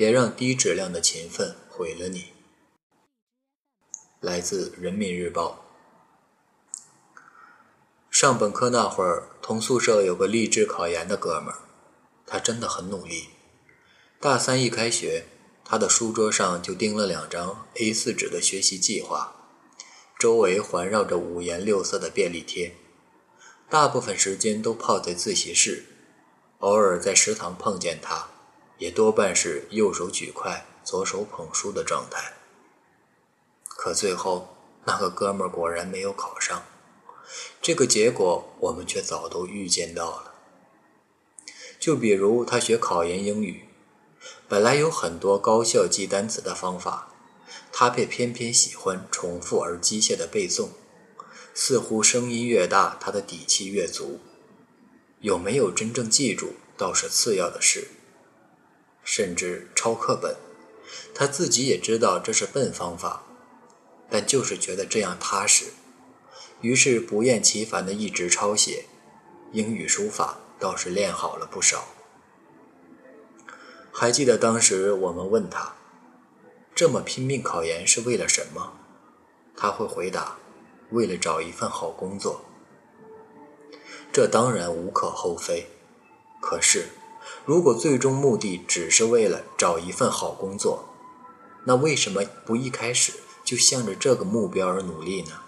别让低质量的勤奋毁了你。来自人民日报。上本科那会儿，同宿舍有个立志考研的哥们儿，他真的很努力。大三一开学，他的书桌上就钉了两张 A4 纸的学习计划，周围环绕着五颜六色的便利贴。大部分时间都泡在自习室，偶尔在食堂碰见他。也多半是右手举筷，左手捧书的状态。可最后，那个哥们儿果然没有考上。这个结果我们却早都预见到了。就比如他学考研英语，本来有很多高效记单词的方法，他却偏偏喜欢重复而机械的背诵，似乎声音越大，他的底气越足。有没有真正记住，倒是次要的事。甚至抄课本，他自己也知道这是笨方法，但就是觉得这样踏实，于是不厌其烦地一直抄写。英语书法倒是练好了不少。还记得当时我们问他，这么拼命考研是为了什么？他会回答：为了找一份好工作。这当然无可厚非，可是。如果最终目的只是为了找一份好工作，那为什么不一开始就向着这个目标而努力呢？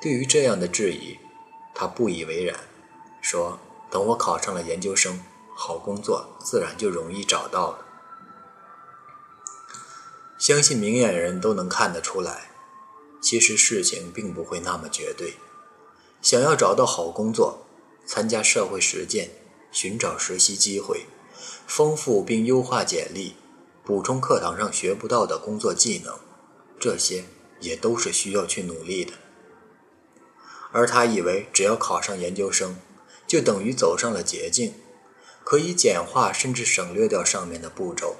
对于这样的质疑，他不以为然，说：“等我考上了研究生，好工作自然就容易找到了。”相信明眼人都能看得出来，其实事情并不会那么绝对。想要找到好工作，参加社会实践。寻找实习机会，丰富并优化简历，补充课堂上学不到的工作技能，这些也都是需要去努力的。而他以为只要考上研究生，就等于走上了捷径，可以简化甚至省略掉上面的步骤，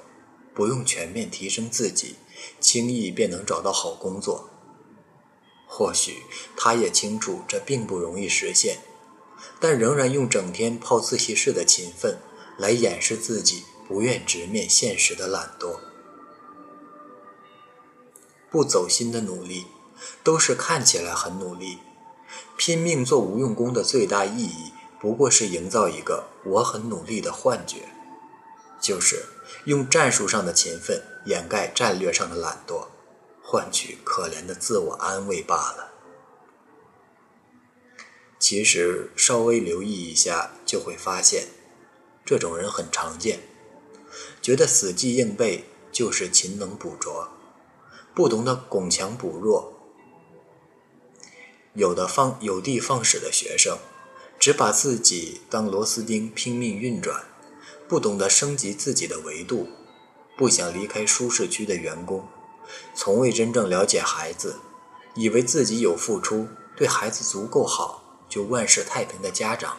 不用全面提升自己，轻易便能找到好工作。或许他也清楚这并不容易实现。但仍然用整天泡自习室的勤奋来掩饰自己不愿直面现实的懒惰。不走心的努力，都是看起来很努力。拼命做无用功的最大意义，不过是营造一个我很努力的幻觉，就是用战术上的勤奋掩盖战略上的懒惰，换取可怜的自我安慰罢了。其实稍微留意一下，就会发现，这种人很常见。觉得死记硬背就是勤能补拙，不懂得拱强补弱。有的放有的放矢的学生，只把自己当螺丝钉拼命运转，不懂得升级自己的维度，不想离开舒适区的员工，从未真正了解孩子，以为自己有付出，对孩子足够好。就万事太平的家长，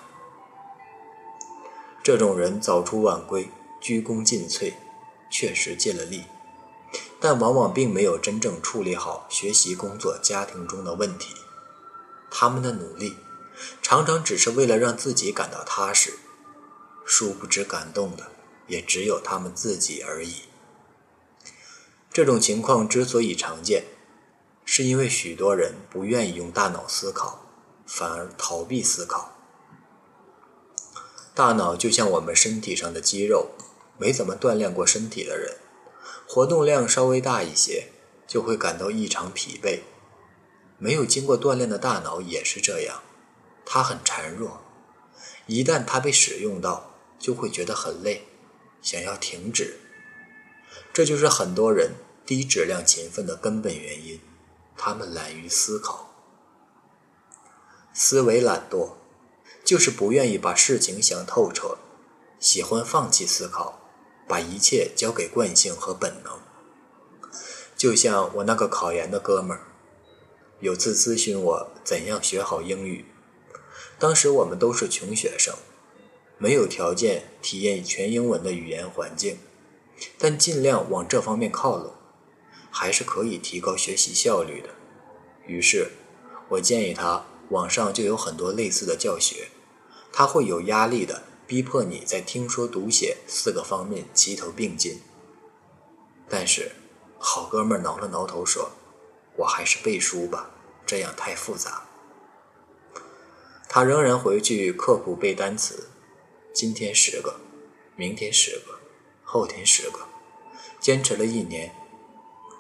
这种人早出晚归、鞠躬尽瘁，确实尽了力，但往往并没有真正处理好学习、工作、家庭中的问题。他们的努力，常常只是为了让自己感到踏实，殊不知感动的也只有他们自己而已。这种情况之所以常见，是因为许多人不愿意用大脑思考。反而逃避思考。大脑就像我们身体上的肌肉，没怎么锻炼过身体的人，活动量稍微大一些，就会感到异常疲惫。没有经过锻炼的大脑也是这样，它很孱弱，一旦它被使用到，就会觉得很累，想要停止。这就是很多人低质量勤奋的根本原因，他们懒于思考。思维懒惰，就是不愿意把事情想透彻，喜欢放弃思考，把一切交给惯性和本能。就像我那个考研的哥们儿，有次咨询我怎样学好英语，当时我们都是穷学生，没有条件体验全英文的语言环境，但尽量往这方面靠拢，还是可以提高学习效率的。于是，我建议他。网上就有很多类似的教学，他会有压力的逼迫你在听说读写四个方面齐头并进。但是，好哥们挠了挠头说：“我还是背书吧，这样太复杂。”他仍然回去刻苦背单词，今天十个，明天十个，后天十个，坚持了一年，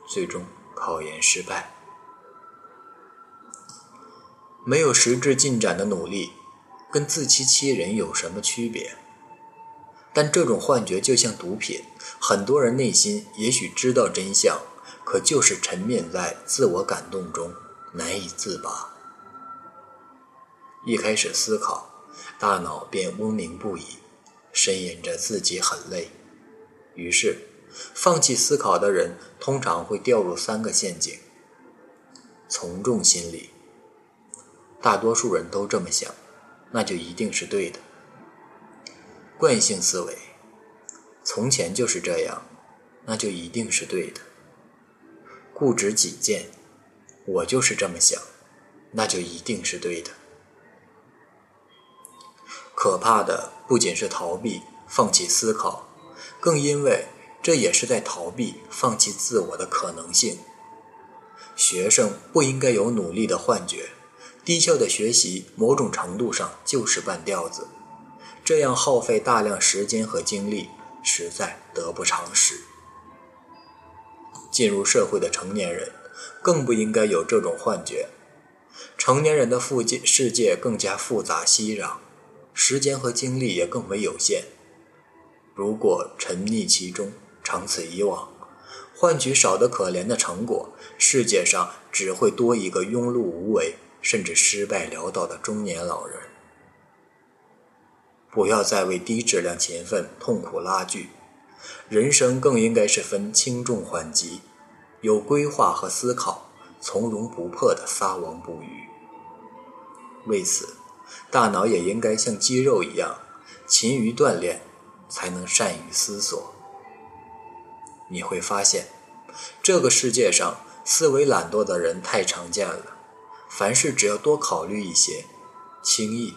最终考研失败。没有实质进展的努力，跟自欺欺人有什么区别？但这种幻觉就像毒品，很多人内心也许知道真相，可就是沉湎在自我感动中，难以自拔。一开始思考，大脑便嗡鸣不已，呻吟着自己很累。于是，放弃思考的人通常会掉入三个陷阱：从众心理。大多数人都这么想，那就一定是对的。惯性思维，从前就是这样，那就一定是对的。固执己见，我就是这么想，那就一定是对的。可怕的不仅是逃避、放弃思考，更因为这也是在逃避、放弃自我的可能性。学生不应该有努力的幻觉。低效的学习，某种程度上就是半吊子，这样耗费大量时间和精力，实在得不偿失。进入社会的成年人，更不应该有这种幻觉。成年人的附近世界更加复杂熙攘，时间和精力也更为有限。如果沉溺其中，长此以往，换取少得可怜的成果，世界上只会多一个庸碌无为。甚至失败潦倒的中年老人，不要再为低质量勤奋痛苦拉锯。人生更应该是分轻重缓急，有规划和思考，从容不迫的撒网捕鱼。为此，大脑也应该像肌肉一样勤于锻炼，才能善于思索。你会发现，这个世界上思维懒惰的人太常见了。凡事只要多考虑一些，轻易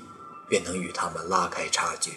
便能与他们拉开差距。